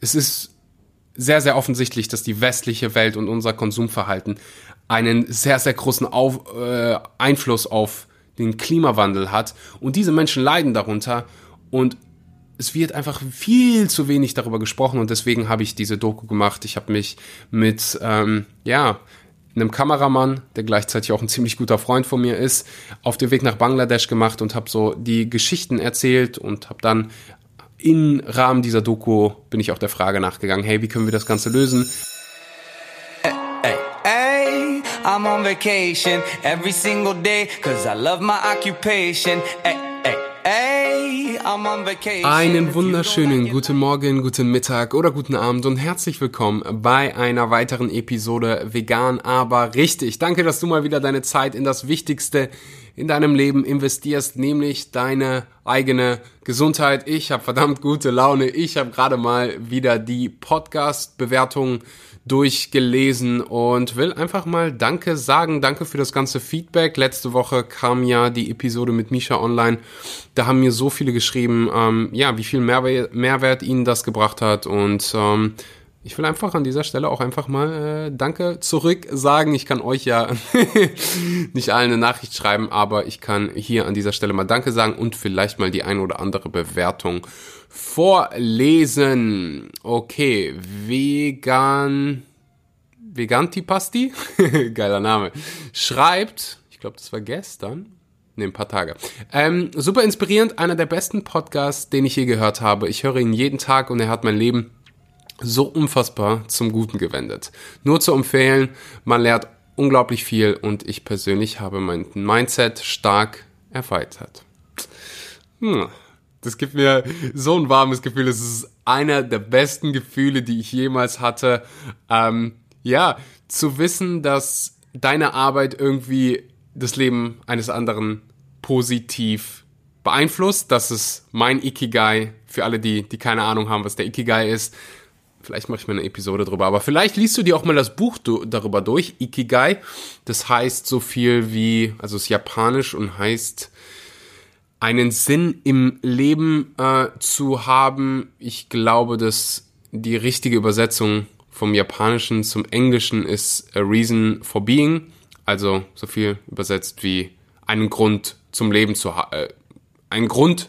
es ist sehr, sehr offensichtlich, dass die westliche Welt und unser Konsumverhalten einen sehr, sehr großen auf, äh, Einfluss auf den Klimawandel hat. Und diese Menschen leiden darunter. Und es wird einfach viel zu wenig darüber gesprochen. Und deswegen habe ich diese Doku gemacht. Ich habe mich mit, ähm, ja, einem Kameramann, der gleichzeitig auch ein ziemlich guter Freund von mir ist, auf den Weg nach Bangladesch gemacht und habe so die Geschichten erzählt und habe dann im Rahmen dieser Doku bin ich auch der Frage nachgegangen, hey, wie können wir das Ganze lösen? I'm on vacation every single day, cause I love my occupation. Hey, einen wunderschönen guten Morgen, guten Mittag oder guten Abend und herzlich willkommen bei einer weiteren Episode Vegan, aber richtig. Danke, dass du mal wieder deine Zeit in das Wichtigste in deinem Leben investierst, nämlich deine eigene Gesundheit. Ich habe verdammt gute Laune. Ich habe gerade mal wieder die Podcast-Bewertung durchgelesen und will einfach mal Danke sagen. Danke für das ganze Feedback. Letzte Woche kam ja die Episode mit Misha online. Da haben mir so viele geschrieben, ähm, ja, wie viel Mehrwert, Mehrwert ihnen das gebracht hat und ähm, ich will einfach an dieser Stelle auch einfach mal äh, Danke zurück sagen. Ich kann euch ja nicht allen eine Nachricht schreiben, aber ich kann hier an dieser Stelle mal Danke sagen und vielleicht mal die ein oder andere Bewertung vorlesen. Okay, vegan. Vegantipasti? Geiler Name. Schreibt, ich glaube, das war gestern. Ne, ein paar Tage. Ähm, super inspirierend, einer der besten Podcasts, den ich je gehört habe. Ich höre ihn jeden Tag und er hat mein Leben so unfassbar zum Guten gewendet. Nur zu empfehlen, man lernt unglaublich viel und ich persönlich habe mein Mindset stark erweitert. Hm. Das gibt mir so ein warmes Gefühl. Es ist einer der besten Gefühle, die ich jemals hatte. Ähm, ja, zu wissen, dass deine Arbeit irgendwie das Leben eines anderen positiv beeinflusst. Das ist mein Ikigai. Für alle, die, die keine Ahnung haben, was der Ikigai ist. Vielleicht mache ich mal eine Episode drüber. Aber vielleicht liest du dir auch mal das Buch darüber durch. Ikigai. Das heißt so viel wie, also ist japanisch und heißt einen Sinn im Leben äh, zu haben. Ich glaube, dass die richtige Übersetzung vom Japanischen zum Englischen ist a reason for being, also so viel übersetzt wie einen Grund zum Leben zu haben, äh, einen Grund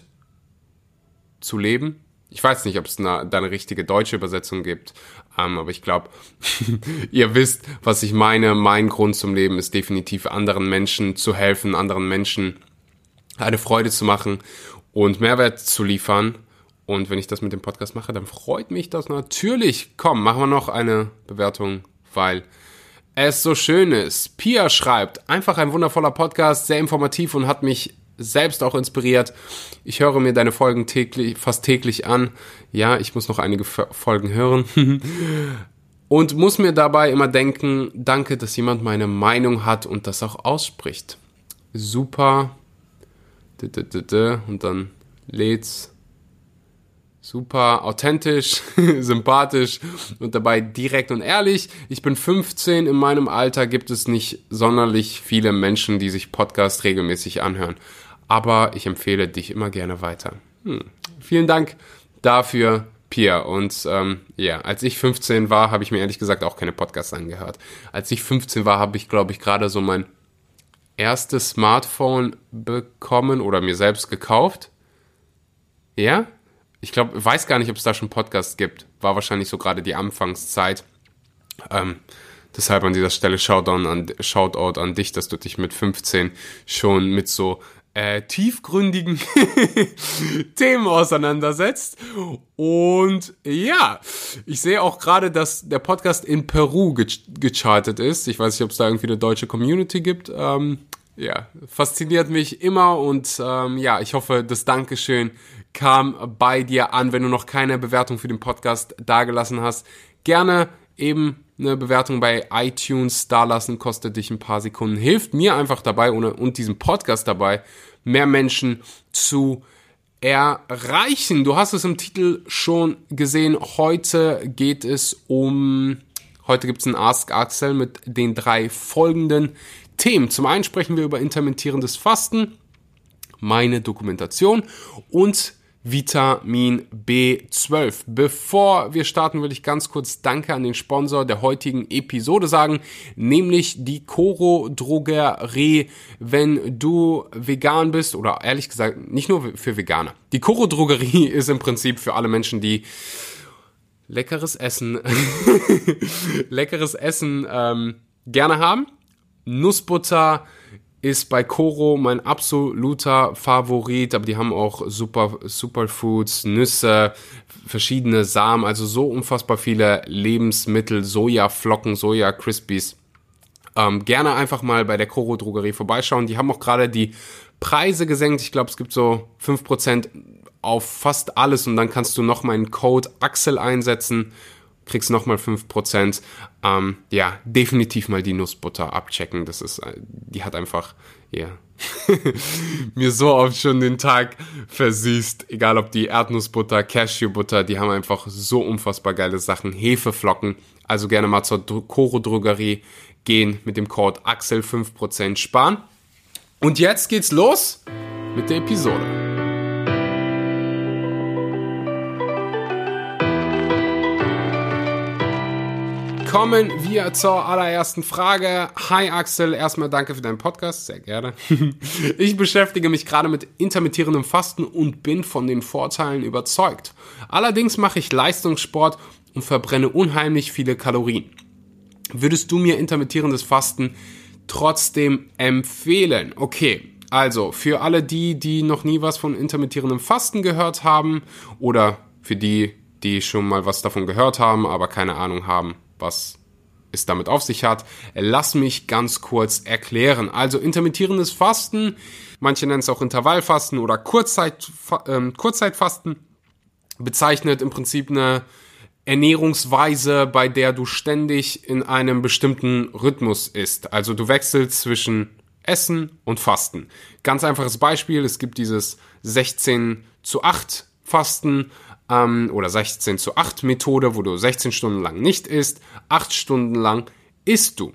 zu leben. Ich weiß nicht, ob es da eine richtige deutsche Übersetzung gibt, ähm, aber ich glaube, ihr wisst, was ich meine. Mein Grund zum Leben ist definitiv anderen Menschen zu helfen, anderen Menschen eine Freude zu machen und Mehrwert zu liefern. Und wenn ich das mit dem Podcast mache, dann freut mich das natürlich. Komm, machen wir noch eine Bewertung, weil es so schön ist. Pia schreibt, einfach ein wundervoller Podcast, sehr informativ und hat mich selbst auch inspiriert. Ich höre mir deine Folgen täglich, fast täglich an. Ja, ich muss noch einige Folgen hören. und muss mir dabei immer denken, danke, dass jemand meine Meinung hat und das auch ausspricht. Super und dann lädt's super authentisch, sympathisch und dabei direkt und ehrlich. Ich bin 15, in meinem Alter gibt es nicht sonderlich viele Menschen, die sich Podcast regelmäßig anhören. Aber ich empfehle dich immer gerne weiter. Hm. Vielen Dank dafür, Pia. Und ähm, ja, als ich 15 war, habe ich mir ehrlich gesagt auch keine Podcasts angehört. Als ich 15 war, habe ich, glaube ich, gerade so mein erstes Smartphone bekommen oder mir selbst gekauft. Ja? Ich glaube, weiß gar nicht, ob es da schon Podcasts gibt. War wahrscheinlich so gerade die Anfangszeit. Ähm, deshalb an dieser Stelle Shoutout an, Shoutout an dich, dass du dich mit 15 schon mit so äh, tiefgründigen Themen auseinandersetzt. Und ja, ich sehe auch gerade, dass der Podcast in Peru ge gechartet ist. Ich weiß nicht, ob es da irgendwie eine deutsche Community gibt. Ähm, ja, fasziniert mich immer und ähm, ja, ich hoffe, das Dankeschön kam bei dir an, wenn du noch keine Bewertung für den Podcast dagelassen hast. Gerne eben eine Bewertung bei iTunes dalassen, kostet dich ein paar Sekunden, hilft mir einfach dabei und diesem Podcast dabei, mehr Menschen zu erreichen. Du hast es im Titel schon gesehen. Heute geht es um, heute gibt es ein Ask Axel mit den drei folgenden Themen. Zum einen sprechen wir über intermittierendes Fasten, meine Dokumentation und Vitamin B12. Bevor wir starten, will ich ganz kurz Danke an den Sponsor der heutigen Episode sagen, nämlich die Coro Drogerie. Wenn du vegan bist oder ehrlich gesagt nicht nur für Veganer. Die Coro Drogerie ist im Prinzip für alle Menschen, die leckeres Essen, leckeres Essen ähm, gerne haben. Nussbutter, ist bei Koro mein absoluter Favorit, aber die haben auch super Superfoods, Nüsse, verschiedene Samen, also so unfassbar viele Lebensmittel, Sojaflocken, Soja Crispies. Ähm, gerne einfach mal bei der Koro Drogerie vorbeischauen. Die haben auch gerade die Preise gesenkt. Ich glaube, es gibt so 5% auf fast alles und dann kannst du noch meinen Code Axel einsetzen kriegst nochmal 5%. Ähm, ja, definitiv mal die Nussbutter abchecken. Das ist, äh, die hat einfach, ja, yeah. mir so oft schon den Tag versüßt. Egal ob die Erdnussbutter, Cashewbutter, die haben einfach so unfassbar geile Sachen. Hefeflocken. Also gerne mal zur Coro Drogerie gehen mit dem Code Axel 5% sparen. Und jetzt geht's los mit der Episode. Kommen wir zur allerersten Frage. Hi Axel, erstmal danke für deinen Podcast, sehr gerne. Ich beschäftige mich gerade mit intermittierendem Fasten und bin von den Vorteilen überzeugt. Allerdings mache ich Leistungssport und verbrenne unheimlich viele Kalorien. Würdest du mir intermittierendes Fasten trotzdem empfehlen? Okay, also für alle die, die noch nie was von intermittierendem Fasten gehört haben oder für die, die schon mal was davon gehört haben, aber keine Ahnung haben, was es damit auf sich hat. Lass mich ganz kurz erklären. Also intermittierendes Fasten, manche nennen es auch Intervallfasten oder Kurzzeit, äh, Kurzzeitfasten, bezeichnet im Prinzip eine Ernährungsweise, bei der du ständig in einem bestimmten Rhythmus isst. Also du wechselst zwischen Essen und Fasten. Ganz einfaches Beispiel, es gibt dieses 16 zu 8 Fasten ähm, oder 16 zu 8 Methode, wo du 16 Stunden lang nicht isst, 8 Stunden lang isst du.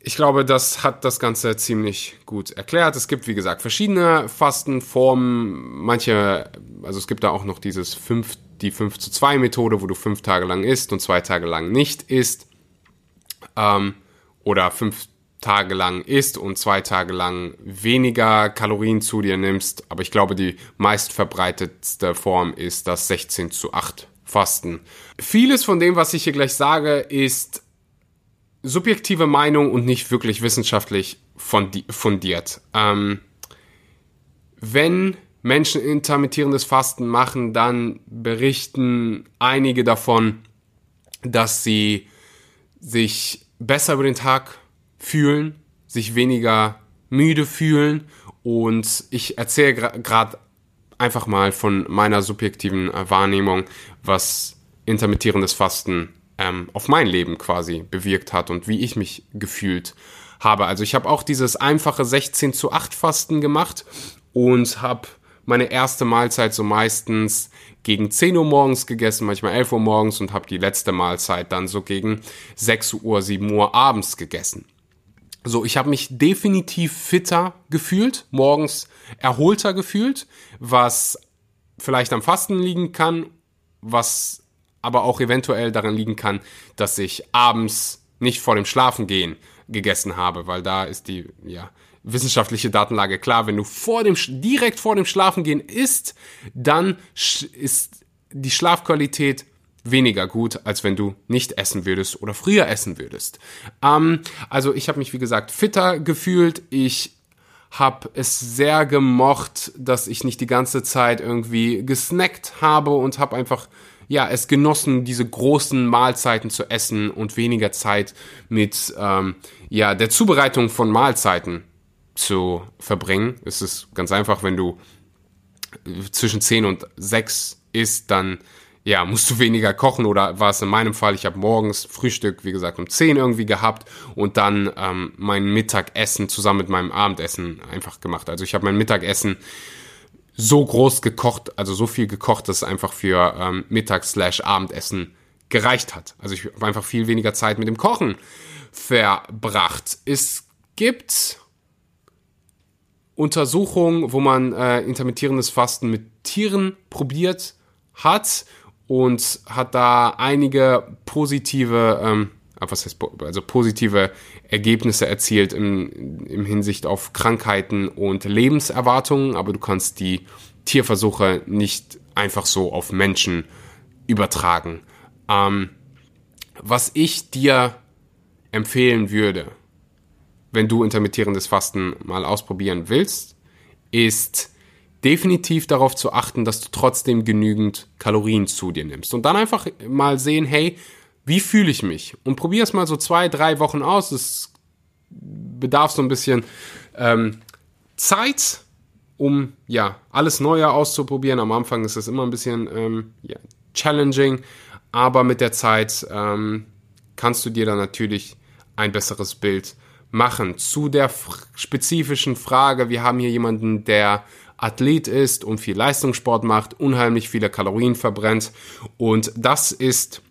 Ich glaube, das hat das Ganze ziemlich gut erklärt. Es gibt, wie gesagt, verschiedene Fastenformen. Manche, also es gibt da auch noch dieses 5, die 5 zu 2 Methode, wo du 5 Tage lang isst und 2 Tage lang nicht isst. Ähm, oder 5 Tage lang isst und zwei Tage lang weniger Kalorien zu dir nimmst. Aber ich glaube, die meistverbreitetste Form ist das 16 zu 8 Fasten. Vieles von dem, was ich hier gleich sage, ist subjektive Meinung und nicht wirklich wissenschaftlich fundiert. Ähm, wenn Menschen intermittierendes Fasten machen, dann berichten einige davon, dass sie sich besser über den Tag fühlen, sich weniger müde fühlen und ich erzähle gerade einfach mal von meiner subjektiven äh, Wahrnehmung, was intermittierendes Fasten ähm, auf mein Leben quasi bewirkt hat und wie ich mich gefühlt habe. Also ich habe auch dieses einfache 16 zu 8 Fasten gemacht und habe meine erste Mahlzeit so meistens gegen 10 Uhr morgens gegessen, manchmal 11 Uhr morgens und habe die letzte Mahlzeit dann so gegen 6 Uhr, 7 Uhr abends gegessen. So, ich habe mich definitiv fitter gefühlt, morgens erholter gefühlt, was vielleicht am Fasten liegen kann, was aber auch eventuell daran liegen kann, dass ich abends nicht vor dem Schlafengehen gegessen habe, weil da ist die ja, wissenschaftliche Datenlage klar. Wenn du vor dem, direkt vor dem Schlafengehen isst, dann ist die Schlafqualität weniger gut, als wenn du nicht essen würdest oder früher essen würdest. Ähm, also ich habe mich, wie gesagt, fitter gefühlt. Ich habe es sehr gemocht, dass ich nicht die ganze Zeit irgendwie gesnackt habe und habe einfach ja es genossen, diese großen Mahlzeiten zu essen und weniger Zeit mit ähm, ja der Zubereitung von Mahlzeiten zu verbringen. Es ist ganz einfach, wenn du zwischen 10 und 6 isst, dann ja, musst du weniger kochen oder war es in meinem Fall, ich habe morgens Frühstück, wie gesagt, um 10 irgendwie gehabt und dann ähm, mein Mittagessen zusammen mit meinem Abendessen einfach gemacht. Also ich habe mein Mittagessen so groß gekocht, also so viel gekocht, dass es einfach für ähm, Mittags- slash Abendessen gereicht hat. Also ich habe einfach viel weniger Zeit mit dem Kochen verbracht. Es gibt Untersuchung, wo man äh, intermittierendes Fasten mit Tieren probiert hat und hat da einige positive, ähm, was heißt, also positive Ergebnisse erzielt im, im Hinsicht auf Krankheiten und Lebenserwartungen, aber du kannst die Tierversuche nicht einfach so auf Menschen übertragen. Ähm, was ich dir empfehlen würde, wenn du intermittierendes Fasten mal ausprobieren willst, ist definitiv darauf zu achten, dass du trotzdem genügend Kalorien zu dir nimmst. Und dann einfach mal sehen, hey, wie fühle ich mich? Und probier es mal so zwei, drei Wochen aus. Es bedarf so ein bisschen ähm, Zeit, um ja alles Neue auszuprobieren. Am Anfang ist es immer ein bisschen ähm, ja, challenging, aber mit der Zeit ähm, kannst du dir dann natürlich ein besseres Bild machen. Zu der spezifischen Frage, wir haben hier jemanden, der Athlet ist und viel Leistungssport macht, unheimlich viele Kalorien verbrennt und das ist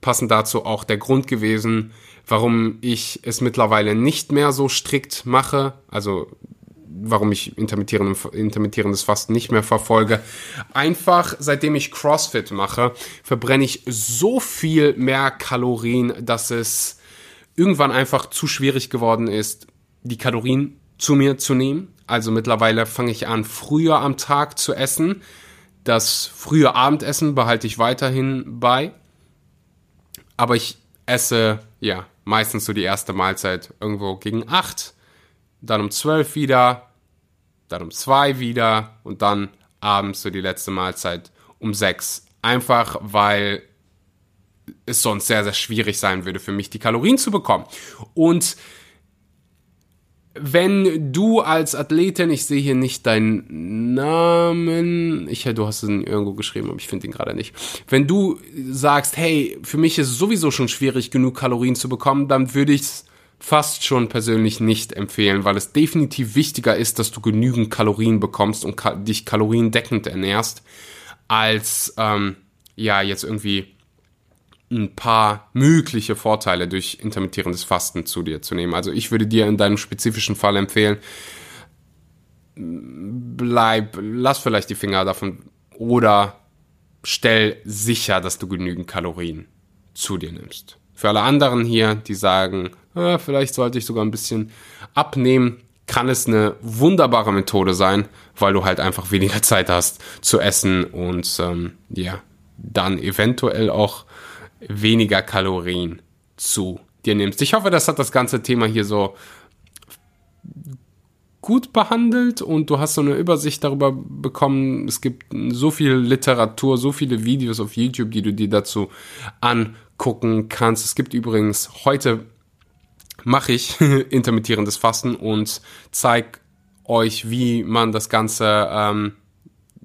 passend dazu auch der Grund gewesen, warum ich es mittlerweile nicht mehr so strikt mache, also warum ich intermittierendes Fasten nicht mehr verfolge. Einfach, seitdem ich CrossFit mache, verbrenne ich so viel mehr Kalorien, dass es irgendwann einfach zu schwierig geworden ist, die Kalorien zu mir zu nehmen. Also mittlerweile fange ich an, früher am Tag zu essen. Das frühe Abendessen behalte ich weiterhin bei. Aber ich esse, ja, meistens so die erste Mahlzeit irgendwo gegen acht, dann um zwölf wieder, dann um zwei wieder und dann abends so die letzte Mahlzeit um sechs. Einfach weil es sonst sehr, sehr schwierig sein würde für mich, die Kalorien zu bekommen. Und wenn du als Athletin, ich sehe hier nicht deinen Namen, ich, du hast ihn irgendwo geschrieben, aber ich finde ihn gerade nicht. Wenn du sagst, hey, für mich ist es sowieso schon schwierig, genug Kalorien zu bekommen, dann würde ich es fast schon persönlich nicht empfehlen, weil es definitiv wichtiger ist, dass du genügend Kalorien bekommst und ka dich kaloriendeckend ernährst, als ähm, ja jetzt irgendwie ein paar mögliche Vorteile durch intermittierendes Fasten zu dir zu nehmen. Also ich würde dir in deinem spezifischen Fall empfehlen, bleib, lass vielleicht die Finger davon oder stell sicher, dass du genügend Kalorien zu dir nimmst. Für alle anderen hier, die sagen, ah, vielleicht sollte ich sogar ein bisschen abnehmen, kann es eine wunderbare Methode sein, weil du halt einfach weniger Zeit hast zu essen und ähm, ja, dann eventuell auch weniger Kalorien zu dir nimmst. Ich hoffe, das hat das ganze Thema hier so gut behandelt und du hast so eine Übersicht darüber bekommen. Es gibt so viel Literatur, so viele Videos auf YouTube, die du dir dazu angucken kannst. Es gibt übrigens heute mache ich intermittierendes Fasten und zeige euch, wie man das Ganze ähm,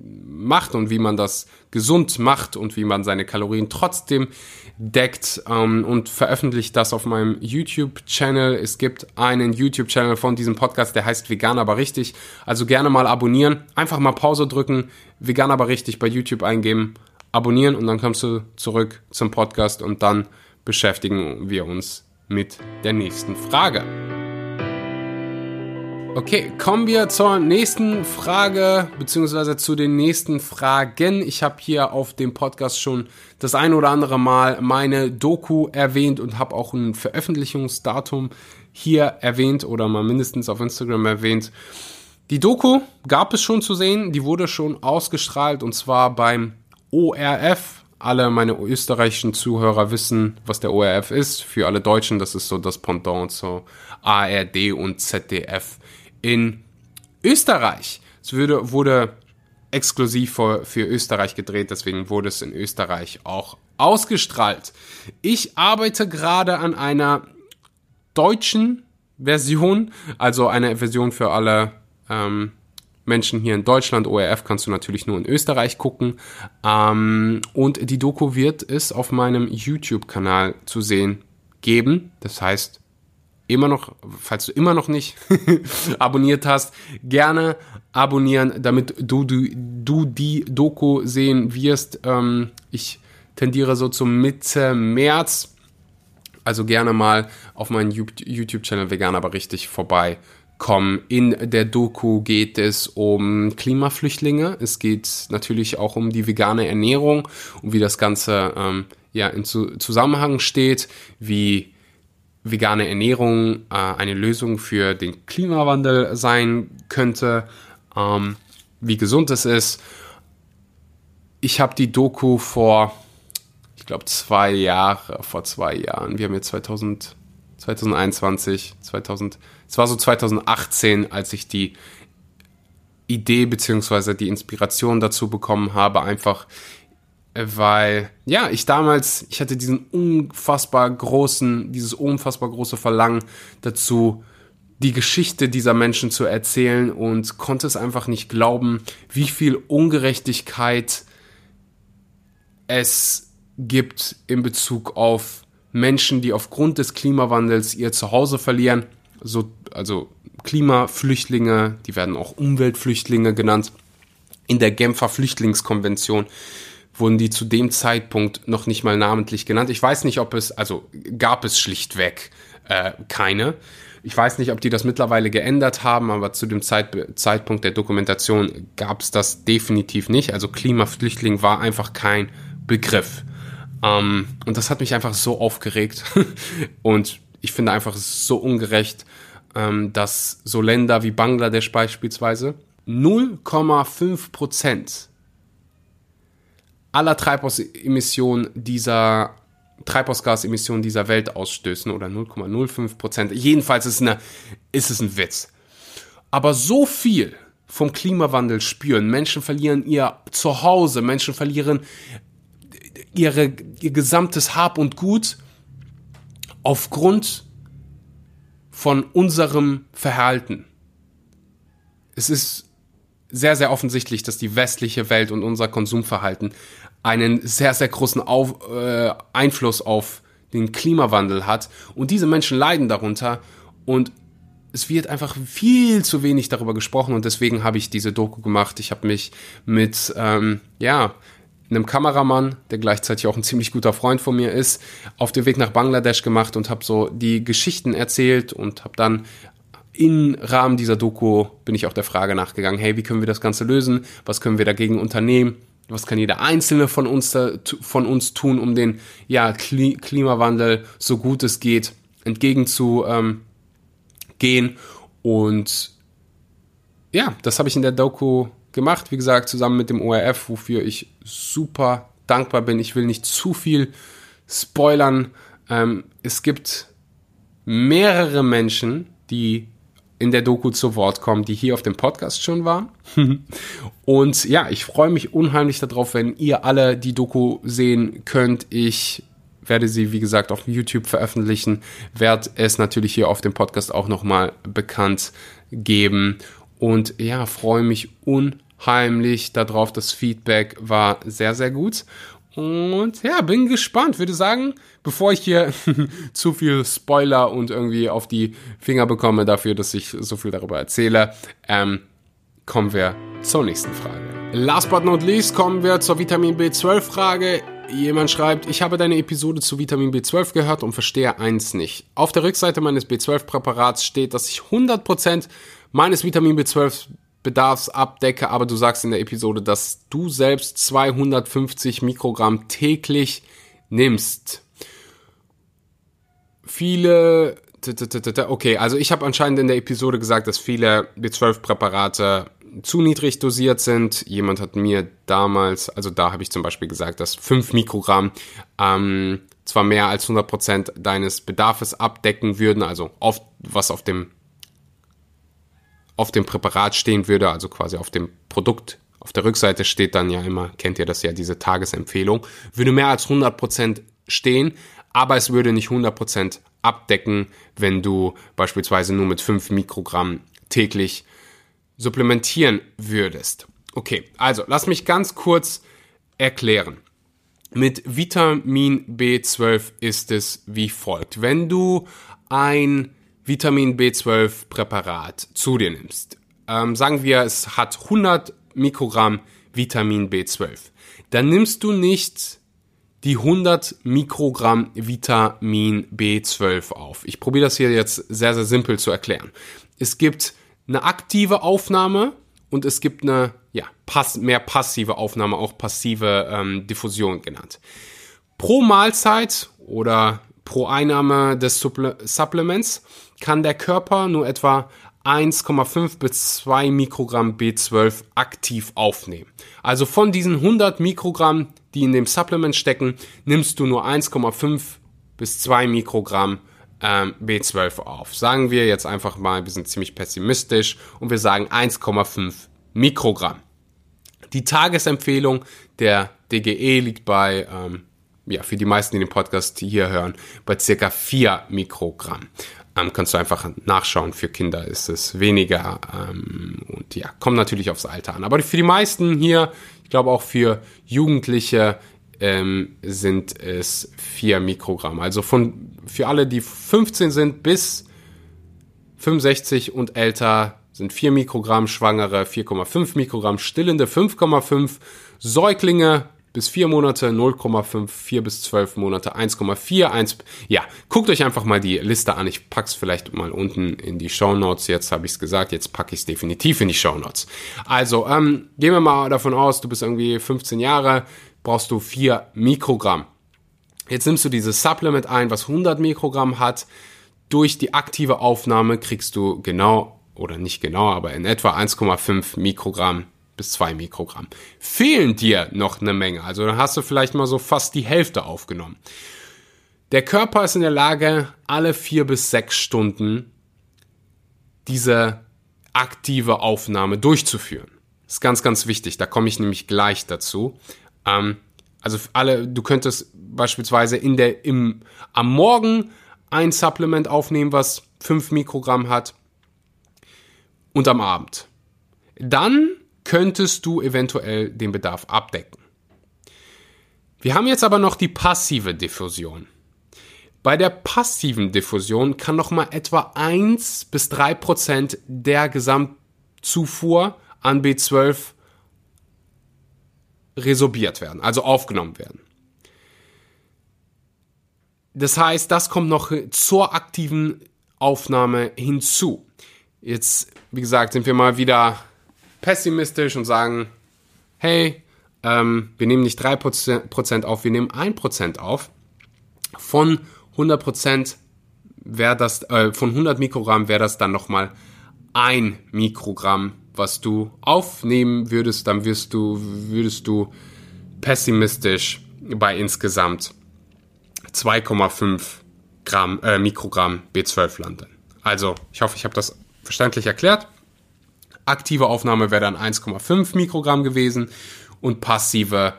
macht und wie man das gesund macht und wie man seine Kalorien trotzdem deckt ähm, und veröffentlicht das auf meinem YouTube-Channel. Es gibt einen YouTube-Channel von diesem Podcast, der heißt Vegan aber richtig. Also gerne mal abonnieren, einfach mal Pause drücken, Vegan aber richtig bei YouTube eingeben, abonnieren und dann kommst du zurück zum Podcast und dann beschäftigen wir uns mit der nächsten Frage. Okay, kommen wir zur nächsten Frage, beziehungsweise zu den nächsten Fragen. Ich habe hier auf dem Podcast schon das ein oder andere Mal meine Doku erwähnt und habe auch ein Veröffentlichungsdatum hier erwähnt oder mal mindestens auf Instagram erwähnt. Die Doku gab es schon zu sehen, die wurde schon ausgestrahlt und zwar beim ORF. Alle meine österreichischen Zuhörer wissen, was der ORF ist. Für alle Deutschen, das ist so das Pendant zu ARD und ZDF in Österreich. Es würde, wurde exklusiv für, für Österreich gedreht, deswegen wurde es in Österreich auch ausgestrahlt. Ich arbeite gerade an einer deutschen Version, also eine Version für alle ähm, Menschen hier in Deutschland. ORF kannst du natürlich nur in Österreich gucken. Ähm, und die Doku wird es auf meinem YouTube-Kanal zu sehen geben. Das heißt, immer noch, falls du immer noch nicht abonniert hast, gerne abonnieren, damit du, du, du die Doku sehen wirst. Ähm, ich tendiere so zum Mitte März. Also gerne mal auf meinen YouTube-Channel Vegan aber richtig vorbei kommen. In der Doku geht es um Klimaflüchtlinge. Es geht natürlich auch um die vegane Ernährung und wie das Ganze ähm, ja in Zusammenhang steht, wie vegane Ernährung äh, eine Lösung für den Klimawandel sein könnte, ähm, wie gesund es ist. Ich habe die Doku vor, ich glaube, zwei Jahre, vor zwei Jahren. Wir haben jetzt 2000, 2021, 2000, es war so 2018, als ich die Idee beziehungsweise die Inspiration dazu bekommen habe, einfach weil, ja, ich damals, ich hatte diesen unfassbar großen, dieses unfassbar große Verlangen dazu, die Geschichte dieser Menschen zu erzählen und konnte es einfach nicht glauben, wie viel Ungerechtigkeit es gibt in Bezug auf Menschen, die aufgrund des Klimawandels ihr Zuhause verlieren. So, also Klimaflüchtlinge, die werden auch Umweltflüchtlinge genannt. In der Genfer Flüchtlingskonvention wurden die zu dem Zeitpunkt noch nicht mal namentlich genannt. Ich weiß nicht, ob es, also gab es schlichtweg äh, keine. Ich weiß nicht, ob die das mittlerweile geändert haben, aber zu dem Zeit, Zeitpunkt der Dokumentation gab es das definitiv nicht. Also Klimaflüchtling war einfach kein Begriff. Ähm, und das hat mich einfach so aufgeregt. und ich finde einfach so ungerecht, ähm, dass so Länder wie Bangladesch beispielsweise 0,5 Prozent aller Treibhausemissionen dieser Treibhausgasemissionen dieser Welt ausstößen oder 0,05 Prozent. Jedenfalls ist, eine, ist es ein Witz. Aber so viel vom Klimawandel spüren. Menschen verlieren ihr Zuhause, Menschen verlieren ihre, ihr gesamtes Hab und Gut aufgrund von unserem Verhalten. Es ist sehr, sehr offensichtlich, dass die westliche Welt und unser Konsumverhalten einen sehr, sehr großen auf, äh, Einfluss auf den Klimawandel hat. Und diese Menschen leiden darunter. Und es wird einfach viel zu wenig darüber gesprochen. Und deswegen habe ich diese Doku gemacht. Ich habe mich mit, ähm, ja, einem Kameramann, der gleichzeitig auch ein ziemlich guter Freund von mir ist, auf den Weg nach Bangladesch gemacht und habe so die Geschichten erzählt und habe dann im Rahmen dieser Doku bin ich auch der Frage nachgegangen, hey, wie können wir das Ganze lösen? Was können wir dagegen unternehmen? Was kann jeder Einzelne von uns, da, von uns tun, um den ja, Klimawandel so gut es geht entgegenzugehen? Ähm, Und ja, das habe ich in der Doku gemacht, wie gesagt, zusammen mit dem ORF, wofür ich super dankbar bin. Ich will nicht zu viel spoilern. Ähm, es gibt mehrere Menschen, die in der Doku zu Wort kommen, die hier auf dem Podcast schon waren. Und ja, ich freue mich unheimlich darauf, wenn ihr alle die Doku sehen könnt. Ich werde sie, wie gesagt, auf YouTube veröffentlichen, werde es natürlich hier auf dem Podcast auch nochmal bekannt geben. Und ja, freue mich unheimlich darauf. Das Feedback war sehr, sehr gut. Und ja, bin gespannt. Würde sagen, bevor ich hier zu viel Spoiler und irgendwie auf die Finger bekomme dafür, dass ich so viel darüber erzähle, ähm, kommen wir zur nächsten Frage. Last but not least kommen wir zur Vitamin B12 Frage. Jemand schreibt, ich habe deine Episode zu Vitamin B12 gehört und verstehe eins nicht. Auf der Rückseite meines B12-Präparats steht, dass ich 100% meines Vitamin B12 Bedarfsabdecke, aber du sagst in der Episode, dass du selbst 250 Mikrogramm täglich nimmst. Viele, okay, also ich habe anscheinend in der Episode gesagt, dass viele B12-Präparate zu niedrig dosiert sind. Jemand hat mir damals, also da habe ich zum Beispiel gesagt, dass 5 Mikrogramm ähm, zwar mehr als 100% deines Bedarfs abdecken würden, also oft was auf dem auf dem Präparat stehen würde, also quasi auf dem Produkt, auf der Rückseite steht dann ja immer, kennt ihr das ja, diese Tagesempfehlung, würde mehr als 100% stehen, aber es würde nicht 100% abdecken, wenn du beispielsweise nur mit 5 Mikrogramm täglich supplementieren würdest. Okay, also lass mich ganz kurz erklären. Mit Vitamin B12 ist es wie folgt. Wenn du ein Vitamin B12 Präparat zu dir nimmst, ähm, sagen wir, es hat 100 Mikrogramm Vitamin B12, dann nimmst du nicht die 100 Mikrogramm Vitamin B12 auf. Ich probiere das hier jetzt sehr, sehr simpel zu erklären. es gibt eine aktive Aufnahme und es gibt eine ja, pass mehr passive Aufnahme, auch passive ähm, Diffusion genannt. Pro Mahlzeit oder pro Einnahme des Supple Supplements kann der Körper nur etwa 1,5 bis 2 Mikrogramm B12 aktiv aufnehmen. Also von diesen 100 Mikrogramm, die in dem Supplement stecken, nimmst du nur 1,5 bis 2 Mikrogramm ähm, B12 auf. Sagen wir jetzt einfach mal, wir sind ziemlich pessimistisch und wir sagen 1,5 Mikrogramm. Die Tagesempfehlung der DGE liegt bei, ähm, ja, für die meisten, die den Podcast hier hören, bei circa 4 Mikrogramm. Ähm, kannst du einfach nachschauen. Für Kinder ist es weniger ähm, und ja, kommt natürlich aufs Alter an. Aber für die meisten hier, ich glaube auch für Jugendliche, ähm, sind es 4 Mikrogramm. Also von, für alle, die 15 sind bis 65 und älter, sind 4 Mikrogramm, Schwangere 4,5 Mikrogramm, Stillende 5,5, Säuglinge bis 4 Monate 0,5, 4 bis 12 Monate 1,4, 1, ja, guckt euch einfach mal die Liste an. Ich pack's vielleicht mal unten in die Show Notes. Jetzt habe ich's gesagt, jetzt packe ich es definitiv in die Show Notes. Also, ähm, gehen wir mal davon aus, du bist irgendwie 15 Jahre, brauchst du 4 Mikrogramm. Jetzt nimmst du dieses Supplement ein, was 100 Mikrogramm hat. Durch die aktive Aufnahme kriegst du genau, oder nicht genau, aber in etwa 1,5 Mikrogramm bis 2 Mikrogramm. Fehlen dir noch eine Menge, also dann hast du vielleicht mal so fast die Hälfte aufgenommen. Der Körper ist in der Lage, alle 4 bis 6 Stunden diese aktive Aufnahme durchzuführen. Das ist ganz, ganz wichtig. Da komme ich nämlich gleich dazu. Ähm, also alle, du könntest beispielsweise in der, im, am Morgen ein Supplement aufnehmen, was 5 Mikrogramm hat und am Abend. Dann könntest du eventuell den Bedarf abdecken. Wir haben jetzt aber noch die passive Diffusion. Bei der passiven Diffusion kann noch mal etwa 1 bis 3 Prozent der Gesamtzufuhr an B12 resorbiert werden, also aufgenommen werden. Das heißt, das kommt noch zur aktiven Aufnahme hinzu. Jetzt, wie gesagt, sind wir mal wieder pessimistisch und sagen, hey, ähm, wir nehmen nicht 3% auf, wir nehmen 1% auf. Von 100% wäre das, äh, von 100 Mikrogramm wäre das dann nochmal ein Mikrogramm was du aufnehmen würdest, dann wirst du, würdest du pessimistisch bei insgesamt 2,5 Gramm, äh, Mikrogramm B12 landen. Also, ich hoffe, ich habe das verständlich erklärt. Aktive Aufnahme wäre dann 1,5 Mikrogramm gewesen und passive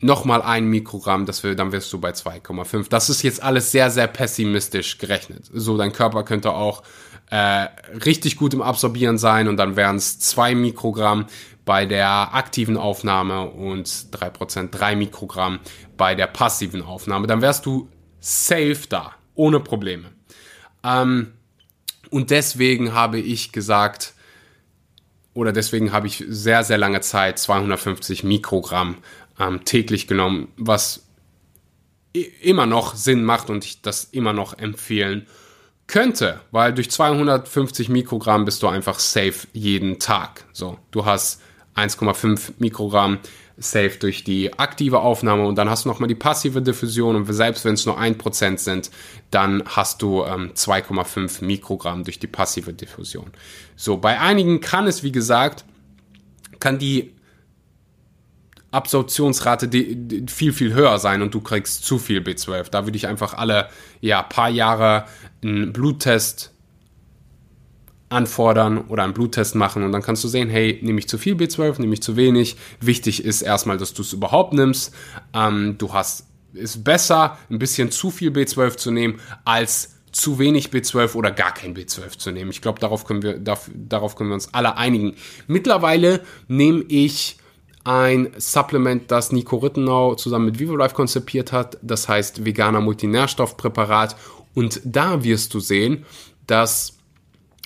nochmal ein Mikrogramm, das wir, dann wirst du bei 2,5. Das ist jetzt alles sehr, sehr pessimistisch gerechnet. So, dein Körper könnte auch äh, richtig gut im Absorbieren sein und dann wären es zwei Mikrogramm bei der aktiven Aufnahme und 3%, 3 Mikrogramm bei der passiven Aufnahme. Dann wärst du safe da, ohne Probleme. Ähm, und deswegen habe ich gesagt, oder deswegen habe ich sehr, sehr lange Zeit 250 Mikrogramm ähm, täglich genommen, was immer noch Sinn macht und ich das immer noch empfehlen könnte, weil durch 250 Mikrogramm bist du einfach safe jeden Tag. So, du hast 1,5 Mikrogramm safe durch die aktive Aufnahme und dann hast du nochmal die passive Diffusion und selbst wenn es nur 1% sind, dann hast du ähm, 2,5 Mikrogramm durch die passive Diffusion. So, bei einigen kann es, wie gesagt, kann die Absorptionsrate viel, viel höher sein und du kriegst zu viel B12. Da würde ich einfach alle ja, paar Jahre einen Bluttest anfordern oder einen Bluttest machen und dann kannst du sehen, hey, nehme ich zu viel B12, nehme ich zu wenig. Wichtig ist erstmal, dass du es überhaupt nimmst. Ähm, du hast, ist besser, ein bisschen zu viel B12 zu nehmen, als zu wenig B12 oder gar kein B12 zu nehmen. Ich glaube, darauf können wir, darauf können wir uns alle einigen. Mittlerweile nehme ich ein Supplement, das Nico Rittenau zusammen mit VivoLife konzipiert hat. Das heißt veganer Multinährstoffpräparat. Und da wirst du sehen, dass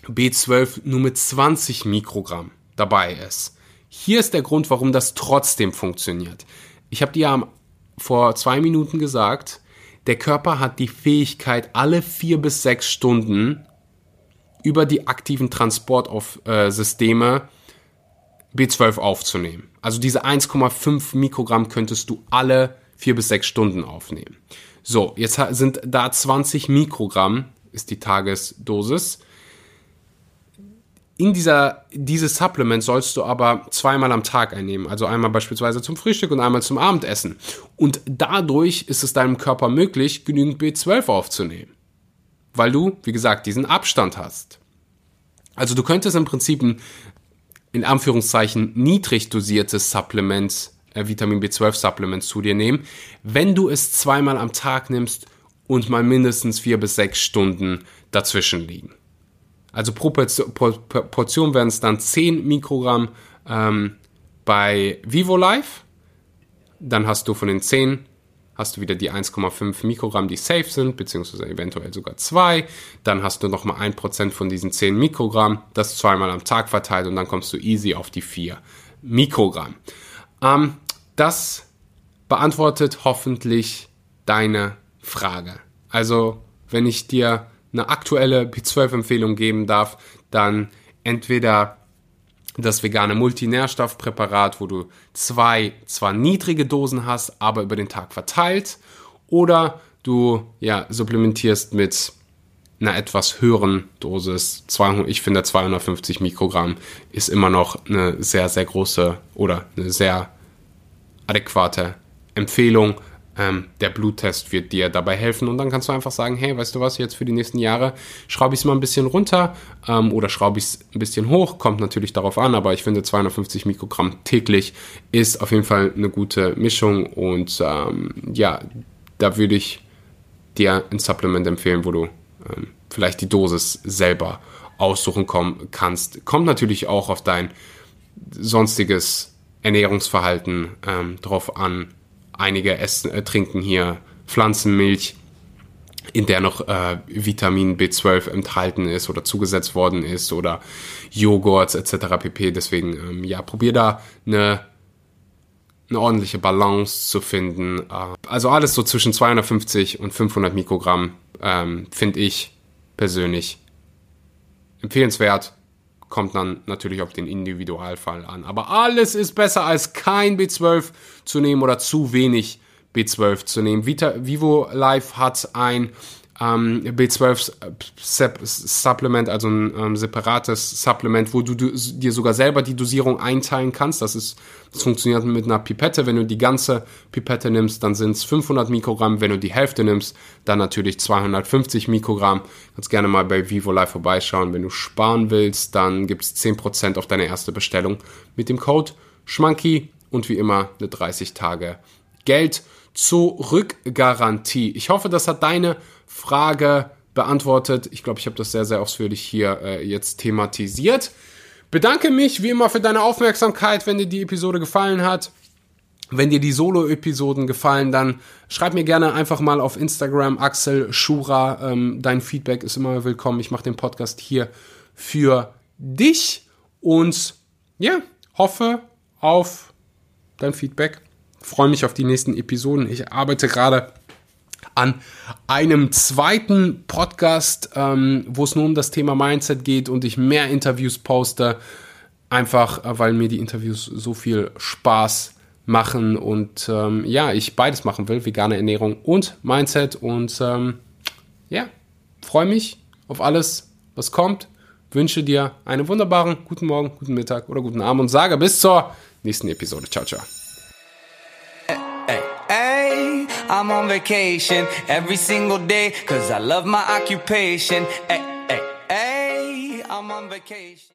B12 nur mit 20 Mikrogramm dabei ist. Hier ist der Grund, warum das trotzdem funktioniert. Ich habe dir ja vor zwei Minuten gesagt, der Körper hat die Fähigkeit, alle vier bis sechs Stunden über die aktiven Transportsysteme B12 aufzunehmen. Also diese 1,5 Mikrogramm könntest du alle vier bis sechs Stunden aufnehmen. So, jetzt sind da 20 Mikrogramm, ist die Tagesdosis. In dieser, dieses Supplement sollst du aber zweimal am Tag einnehmen. Also einmal beispielsweise zum Frühstück und einmal zum Abendessen. Und dadurch ist es deinem Körper möglich, genügend B12 aufzunehmen. Weil du, wie gesagt, diesen Abstand hast. Also du könntest im Prinzip ein, in Anführungszeichen, niedrig dosiertes Supplement äh, Vitamin B12-Supplement zu dir nehmen, wenn du es zweimal am Tag nimmst und mal mindestens vier bis sechs Stunden dazwischen liegen. Also pro Portion werden es dann 10 Mikrogramm ähm, bei VivoLife. Dann hast du von den 10 hast du wieder die 1,5 Mikrogramm, die safe sind, beziehungsweise eventuell sogar 2. Dann hast du nochmal 1% von diesen 10 Mikrogramm, das zweimal am Tag verteilt und dann kommst du easy auf die 4 Mikrogramm. Ähm, das beantwortet hoffentlich deine Frage. Also, wenn ich dir eine aktuelle B12-Empfehlung geben darf, dann entweder das vegane Multinährstoffpräparat, wo du zwei zwar niedrige Dosen hast, aber über den Tag verteilt, oder du ja supplementierst mit einer etwas höheren Dosis. Ich finde 250 Mikrogramm ist immer noch eine sehr, sehr große oder eine sehr adäquate Empfehlung. Ähm, der Bluttest wird dir dabei helfen und dann kannst du einfach sagen, hey, weißt du was, jetzt für die nächsten Jahre schraube ich es mal ein bisschen runter ähm, oder schraube ich es ein bisschen hoch, kommt natürlich darauf an, aber ich finde 250 Mikrogramm täglich ist auf jeden Fall eine gute Mischung und ähm, ja, da würde ich dir ein Supplement empfehlen, wo du ähm, vielleicht die Dosis selber aussuchen kommen kannst. Kommt natürlich auch auf dein sonstiges Ernährungsverhalten ähm, drauf an. Einige essen, äh, trinken hier Pflanzenmilch, in der noch äh, Vitamin B12 enthalten ist oder zugesetzt worden ist oder Joghurts etc. pp. Deswegen, ähm, ja, probier da eine, eine ordentliche Balance zu finden. Äh, also alles so zwischen 250 und 500 Mikrogramm ähm, finde ich persönlich empfehlenswert kommt dann natürlich auf den Individualfall an. Aber alles ist besser als kein B12 zu nehmen oder zu wenig B12 zu nehmen. Vita, Vivo Life hat ein ähm, B12 Supplement, also ein ähm, separates Supplement, wo du, du, dir sogar selber die Dosierung einteilen kannst. Das ist, das funktioniert mit einer Pipette. Wenn du die ganze Pipette nimmst, dann sind es 500 Mikrogramm. Wenn du die Hälfte nimmst, dann natürlich 250 Mikrogramm. Kannst gerne mal bei Vivo Live vorbeischauen. Wenn du sparen willst, dann gibt es 10% auf deine erste Bestellung mit dem Code Schmanky und wie immer eine 30 Tage Geld Zurückgarantie. Ich hoffe, das hat deine Frage beantwortet. Ich glaube, ich habe das sehr, sehr ausführlich hier äh, jetzt thematisiert. Bedanke mich wie immer für deine Aufmerksamkeit, wenn dir die Episode gefallen hat. Wenn dir die Solo-Episoden gefallen, dann schreib mir gerne einfach mal auf Instagram Axel Schura. Ähm, dein Feedback ist immer willkommen. Ich mache den Podcast hier für dich und ja, hoffe auf dein Feedback freue mich auf die nächsten Episoden. Ich arbeite gerade an einem zweiten Podcast, ähm, wo es nur um das Thema Mindset geht und ich mehr Interviews poste. Einfach, äh, weil mir die Interviews so viel Spaß machen und ähm, ja, ich beides machen will, vegane Ernährung und Mindset. Und ähm, ja, freue mich auf alles, was kommt. Wünsche dir einen wunderbaren guten Morgen, guten Mittag oder guten Abend und sage bis zur nächsten Episode. Ciao, ciao. I'm on vacation every single day, cause I love my occupation. Ay, ay, ay, I'm on vacation.